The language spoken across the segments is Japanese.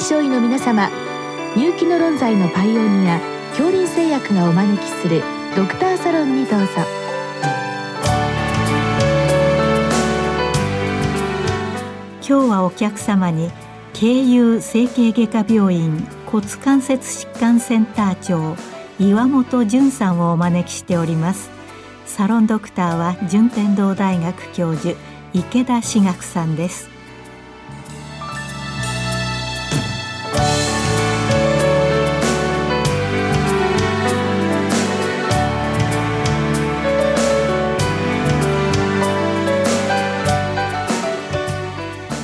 症医の皆様入気の論剤のパイオニア恐林製薬がお招きするドクターサロンにどうぞ。今日はお客様に京友整形外科病院骨関節疾患センター長岩本淳さんをお招きしております。サロンドクターは順天堂大学教授池田志学さんです。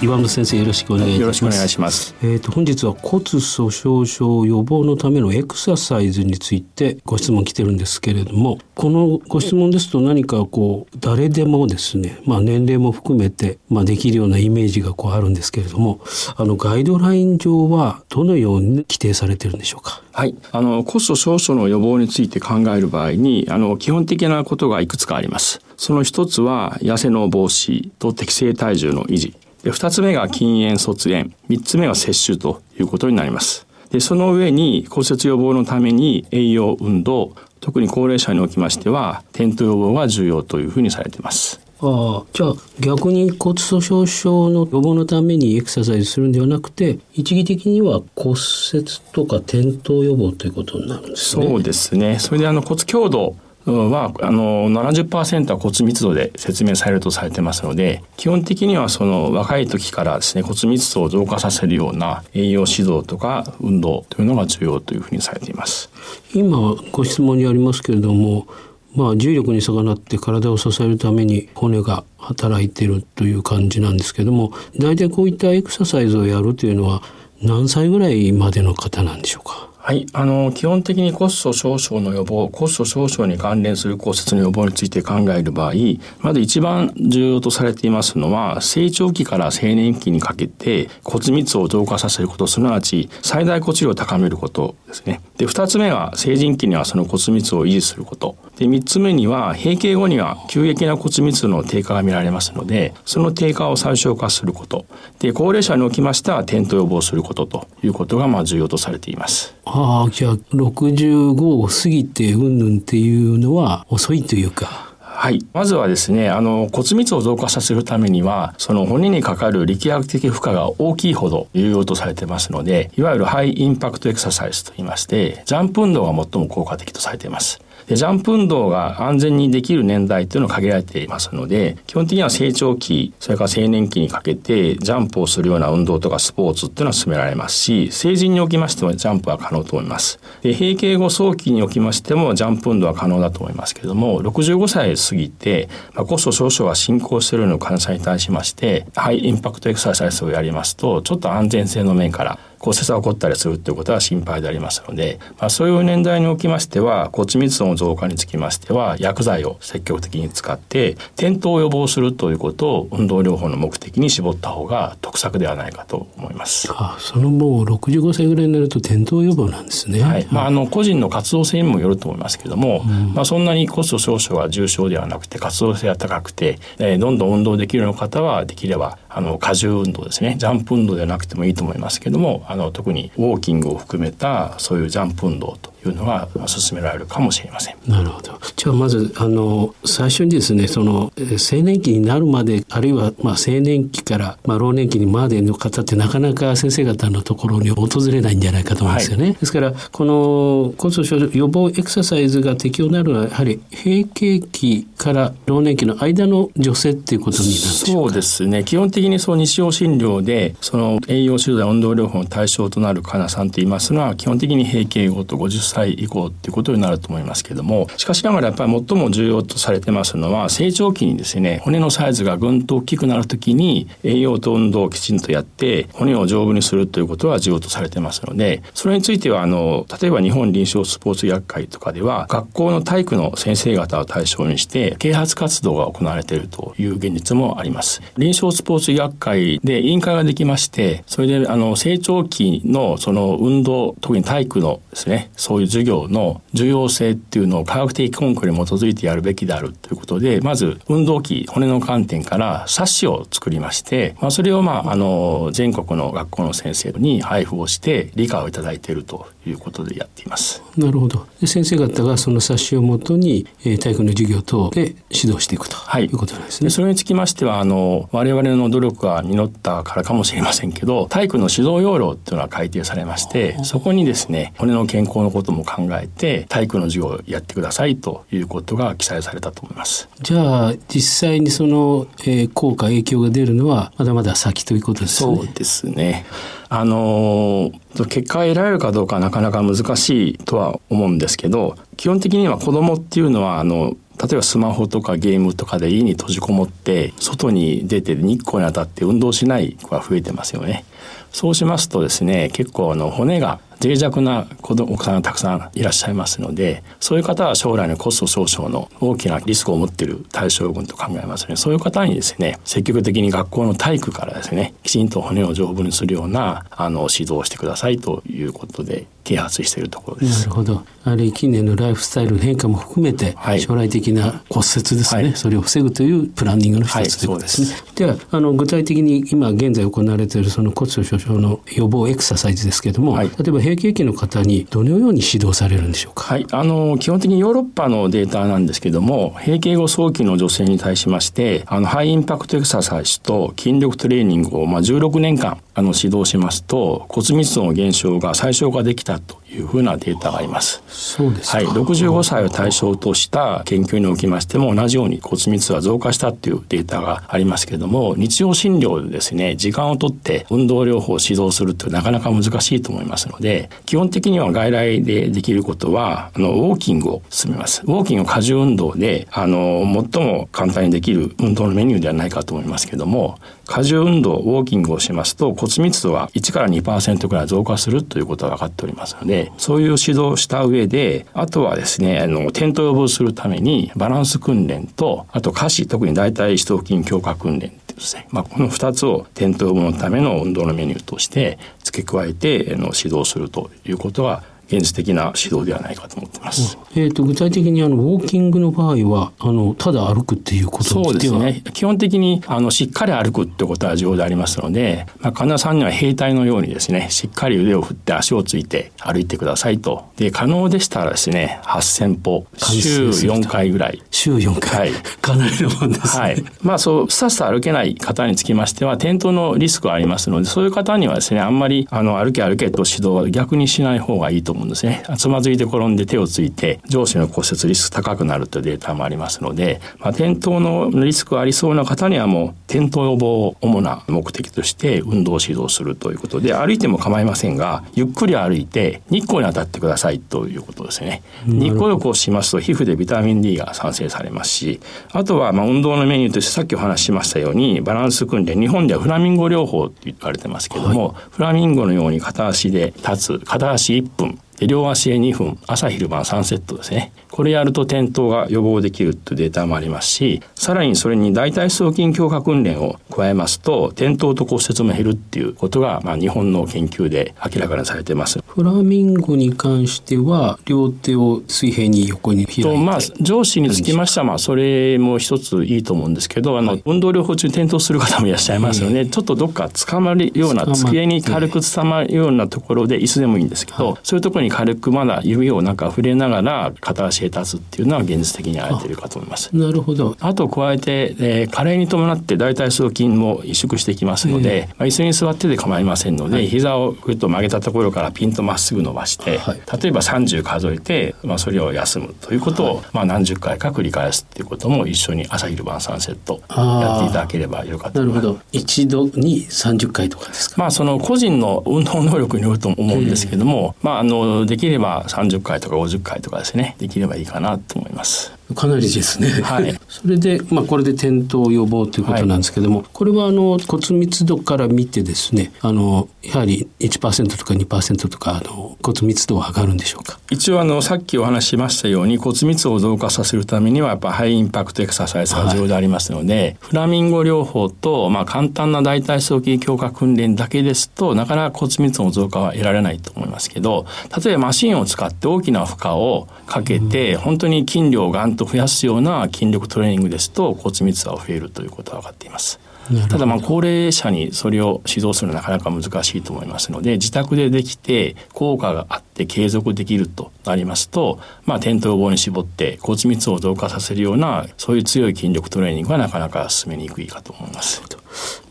岩本先生よろしくお願いします。よろしくお願いします。えっ、と本日は骨粗鬆症予防のためのエクササイズについてご質問来てるんですけれども、このご質問ですと何かこう誰でもですね、まあ年齢も含めてまあできるようなイメージがこうあるんですけれども、あのガイドライン上はどのように規定されてるんでしょうか？はい。あの、骨粗鬆症の予防について考える場合に、あの、基本的なことがいくつかあります。その一つは、痩せの防止と適正体重の維持。で、二つ目が禁煙卒炎。三つ目は摂取ということになります。で、その上に骨折予防のために栄養運動、特に高齢者におきましては、転倒予防が重要というふうにされています。ああ、じゃあ逆に骨粗鬆症の予防のためにエクササイズするんではなくて、一義的には骨折とか転倒予防ということになるんですね。そうですね。それであの骨強度はあの70%は骨密度で説明されるとされてますので基本的にはその若い時からですね骨密度を増加させるような栄養指導とか運動というのが重要というふうにされています。今ご質問にありますけれども、まあ、重力に逆らって体を支えるために骨が働いているという感じなんですけども大体こういったエクササイズをやるというのは何歳ぐらいまでの方なんでしょうか？はい。あの、基本的に骨粗鬆症の予防、骨粗鬆症に関連する骨折の予防について考える場合、まず一番重要とされていますのは、成長期から青年期にかけて骨密を増加させること、すなわち最大骨量を高めることですね。で、二つ目は成人期にはその骨密を維持すること。で、三つ目には閉経後には急激な骨密の低下が見られますので、その低下を最小化すること。で、高齢者におきましては転倒予防することということがまあ重要とされています。ああじゃあ65を過ぎてうんぬんっていうのは遅いというかはい。まずはですね、あの、骨密を増加させるためには、その骨にかかる力学的負荷が大きいほど有用とされてますので、いわゆるハイインパクトエクササイズと言いまして、ジャンプ運動が最も効果的とされています。でジャンプ運動が安全にできる年代というのは限られていますので基本的には成長期それから青年期にかけてジャンプをするような運動とかスポーツっていうのは進められますし成人におきましてもジャンプは可能と思います。で閉経後早期におきましてもジャンプ運動は可能だと思いますけれども65歳過ぎて、まあ、骨粗鬆症が進行しているような患者さんに対しましてハイインパクトエクササイズをやりますとちょっと安全性の面から骨折が起こったりするということは心配でありますので、まあ、そういう年代におきましては骨密度の増加につきましては薬剤を積極的に使って転倒を予防するということを運動療法の目的に絞った方が得策ではないかと思います。あそのもう65歳ぐらいになると転倒予防なんですね。はいまあ、あの個人の活動性にもよると思いますけども、うん、まあ、そんなに骨粗鬆症が重症ではなくて活動性が高くて、えー、どんどん運動できるような方はできればあの荷重運動ですねジャンプ運動ではなくてもいいと思いますけどもあの特にウォーキングを含めたそういうジャンプ運動というのが進められるかもしれません。なるほど。じゃあまずあの最初にですねその青年期になるまであるいはまあ青年期からまあ老年期にまでの方ってなかなか先生方のところに訪れないんじゃないかと思うんですよね。はい、ですからこの骨粗鬆症予防エクササイズが適用になるのはやはり閉経期から老年期の間の女性っていうことになるんでしょうそうですね。基本的にそう日常診療でその栄養指導や運動療法の対象となる患者さんといいますのは基本的に閉経後と50歳以降っていうことになると思いますけどもしかしながらやっぱり最も重要とされてますのは成長期にですね骨のサイズがぐんと大きくなるときに栄養と運動をきちんとやって骨を丈夫にするということは重要とされてますのでそれについてはあの例えば日本臨床スポーツ学会とかでは学校の体育の先生方を対象にして啓発活動が行われているという現実もあります。臨床スポーツ医学会で委員会ができましてそれであの成長期のその運動特に体育のですねそういう授業の重要性っていうのを科学的根拠に基づいてやるべきであるということでまず運動器骨の観点から冊子を作りまして、まあ、それをまああの全国の学校の先生に配布をして理解をいただいていると。いうことでやっています。なるほど。で先生方がその冊子をもとに、えー、体育の授業等で指導していくと、はい、いうことなんですね。それにつきましてはあの我々の努力が実ったからかもしれませんけど体育の指導要領っていうのが改定されましてそこにですね骨の健康のことも考えて体育の授業をやってくださいということが記載されたと思います。じゃあ実際にその、えー、効果影響が出るのはまだまだ先ということですね。そうですね。あの結果が得られるかどうかはなかなか難しいとは思うんですけど基本的には子供っていうのはあの例えばスマホとかゲームとかで家に閉じこもって外に出て日光に当たって運動しない子が増えてますよね。そうしますとですね結構あの骨が脆弱な子供お子さんがたくさんいらっしゃいますのでそういう方は将来のコスト少々の大きなリスクを持っている対象群と考えますのでそういう方にですね積極的に学校の体育からですねきちんと骨を丈夫にするようなあの指導をしてくださいということで啓発しているところです。なるほど。あるいは近年のライフスタイルの変化も含めて、はい、将来的な骨折ですね、はい、それを防ぐというプランニングの一つということですね。はい、ではあの具体的に今現在行われているその骨粗鬆症の予防エクササイズですけれども、例えば閉経期の方にどのように指導されるんでしょうか？はい、あの基本的にヨーロッパのデータなんですけども、閉経後早期の女性に対しまして、あのハイインパクトエクササイズと筋力トレーニングをまあ16年間あの指導しますと骨密度の減少が最小化できたというふうなデータがあります。そうですはい、65歳を対象とした研究におきましても同じように骨密度が増加したっていうデータがありますけれども日常診療でですね時間をとって運動療法を指導するってなかなか難しいと思いますので基本的には外来でできることはあのウォーキングを進めます。ウォーキング過重運動であの最も簡単にできる運動のメニューではないかと思いますけども過重運動ウォーキングをしますと骨密度は1から2%くらい増加するということが分かっておりますのでそういう指導をした上であとはですねあの転倒予防するためにバランス訓練とあと下肢特に大腿四頭筋強化訓練ってですね、まあ、この2つを転倒予防のための運動のメニューとして付け加えての指導するということは現実的な指導ではないかと思ってます。えっ、ー、と具体的にあのウォーキングの場合はあのただ歩くっていうことそうですね。基本的にあのしっかり歩くってことは重要でありますので、まあ患者さんには兵隊のようにですね、しっかり腕を振って足をついて歩いてくださいと。で可能でしたらですね、8000歩週4回ぐらい。週4回。はい、かなりのもんです、ね、はい。まあそうさっさ歩けない方につきましては転倒のリスクがありますので、そういう方にはですね、あんまりあの歩け歩けと指導は逆にしない方がいいと思うんですね。集ままずいて転んで手をついて上肢の骨折リスク高くなるというデータもありますので、まあ、転倒のリスクがありそうな方にはもう転倒予防を主な目的として運動指導するということで歩いても構いませんがゆっくり歩いて日光に当たってくださいということですね。日光浴をしますと皮膚でビタミン D が産生されますしあとはまあ運動のメニューとしてさっきお話ししましたようにバランス訓練日本ではフラミンゴ療法と言われてますけども、はい、フラミンゴのように片足で立つ片足1分で両足へ2分朝昼晩3セットですね。これやると転倒が予防できるというデータもありますしさらにそれに大腿四頭筋強化訓練を加えますと転倒と骨折も減るっていうことが、まあ、日本の研究で明らかにされてます。フラミンゴに関しては両手を水平に横に開いて。と、まあ、上司につきましては、まあ、それも一ついいと思うんですけどあの、はい、運動療法中に転倒する方もいらっしゃいますよね、ちょっとどっか捕まるような机に軽く捕まるようなところで椅子でもいいんですけど、はい、そういうところに軽くくまだ指をなんか触れながら片足へ立つっていうのは現実的にやれてるかと思います。なるほど。あと加えて、えー、加齢に伴って大腿四筋も萎縮してきますので、えー、まあ、椅子に座ってで構いませんので、はい、膝をぐっと曲げたところからピンとまっすぐ伸ばして、はい、例えば30数えて、まあ、それを休むということを、はい、まあ、何十回か繰り返すっていうことも一緒に朝昼晩3セットやっていただければよかったな。るほど。一度に30回とかですか？まあその個人の運動能力によると思うんですけども、えー、まああのできれば30回とか50回とかですねできればいいかなと思います。かなりですね。はい。それで、まあ、これで転倒予防ということなんですけども、はい、これはあの骨密度から見てですね、あのやはり1%とか2%とかあの骨密度は上がるんでしょうか？一応あのさっきお話ししましたように骨密度を増加させるためにはやっぱハイインパクトエクササイズが重要でありますので、はい、フラミンゴ療法とまあ簡単な大腿四筋強化訓練だけですとなかなか骨密度の増加は得られないと思いますけど、例えばマシンを使って大きな負荷をかけて、うん、本当に筋量をガンと増やすような筋力トレーニングですと骨密度は増えるということは分かっています。ただまあ高齢者にそれを指導するのはなかなか難しいと思いますので自宅でできて効果があって継続できるとなりますと、まあ、転倒予防に絞って骨密度を増加させるようなそういう強い筋力トレーニングはなかなか進めにくいかと思います。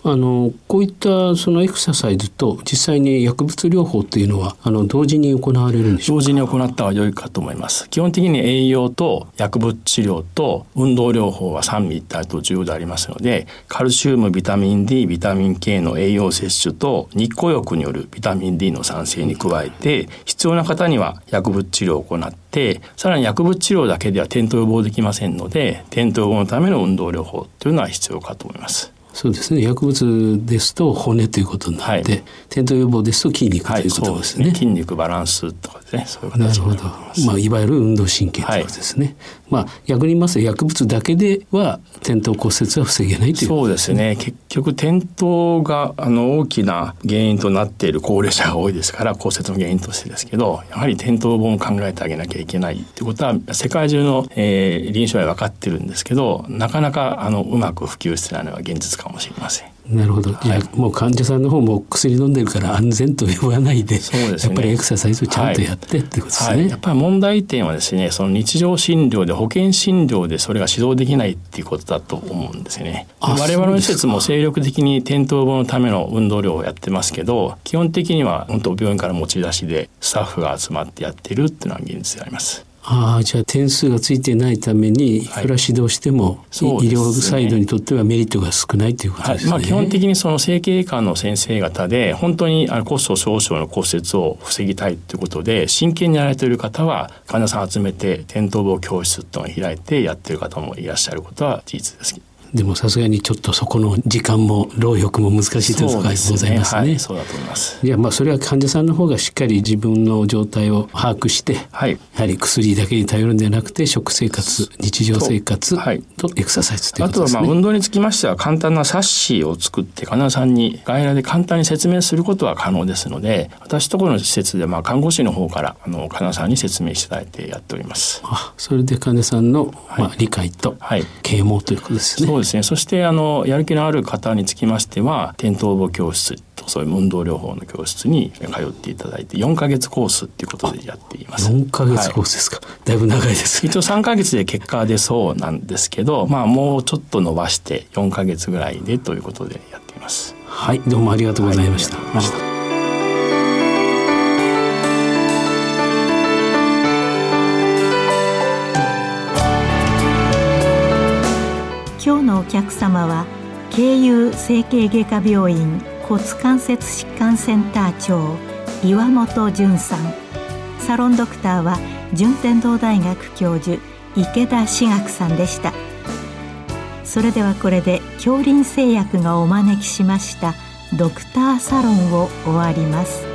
あのこういったそのエクササイズと実際に薬物療法っていうのはあの同時に行われるんでしょう同時に行った方が良いかと思います基本的に栄養と薬物治療と運動療法は三位一体と重要でありますのでカルシウムビタミン D ビタミン K の栄養摂取と日光浴によるビタミン D の産生に加えて必要な方には薬物治療療を行ってさらに薬物治療だけでは転倒予防できませんので転倒予防のための運動療法というのは必要かと思います。そうですね。薬物ですと骨ということになって、はい、転倒予防ですと筋肉ということですね。はいすね、筋肉バランスとかですね。そういうなるほど。まあいわゆる運動神経ということですね、はい、まあ逆に言いますと薬物だけでは転倒骨折は防げないという。そうですね。結局転倒があの大きな原因となっている高齢者が多いですから骨折の原因としてですけどやはり転倒も考えてあげなきゃいけないということは世界中の、えー、臨床で分かってるんですけどなかなかあのうまく普及してないのは現実かもしれません。なるほど、はい、もう患者さんの方も薬飲んでるから安全と言わないでそうです、ね、やっぱりエクササイズをちゃんとやってってことですね、はい、やっぱり問題点はですねその日常診療で保険診療でそれが指導できないっていうことだと思うんですよね。我々の施設も精力的に転倒後のための運動量をやってますけど基本的には本当病院から持ち出しでスタッフが集まってやってるっていうのは現実でありますああじゃあ点数がついてないためにいくら指導しても、はいね、医療サイドにとってはメリットが少ないということですね。はい、まあ、基本的にその整形外科の先生方で本当にあのコスト少々の骨折を防ぎたいということで真剣にやられている方は患者さん集めて転倒防教室というのを開いてやってる方もいらっしゃることは事実です。でもさすがにちょっとそこの時間も労力も難しいところがございますね。はい、そうだと思います。いやまあそれは患者さんの方がしっかり自分の状態を把握して、はい、やはり薬だけに頼るんではなくて食生活日常生活とエクササイズということですね。あとはまあ運動につきましては簡単な冊子を作って患者さんに外来で簡単に説明することは可能ですので私ところの施設でまあ看護師の方からあの患者さんに説明していただいてやっております。あそれで患者さんのまあ理解と啓蒙ということですね。そうですね。そしてあののやる気のある方につきましては転倒防教室とそういう運動療法の教室に通っていただいて4か月コースっていうことでやっています。4か月コースですか、はい、だいぶ長いです。一応3か月で結果が出そうなんですけどまあもうちょっと伸ばして4か月ぐらいでということでやっています。はい。どうもありがとうございました、はい客様は京友整形外科病院骨関節疾患センター長岩本淳さん。サロンドクターは順天堂大学教授池田志学さんでした。それではこれで恐林製薬がお招きしましたドクターサロンを終わります。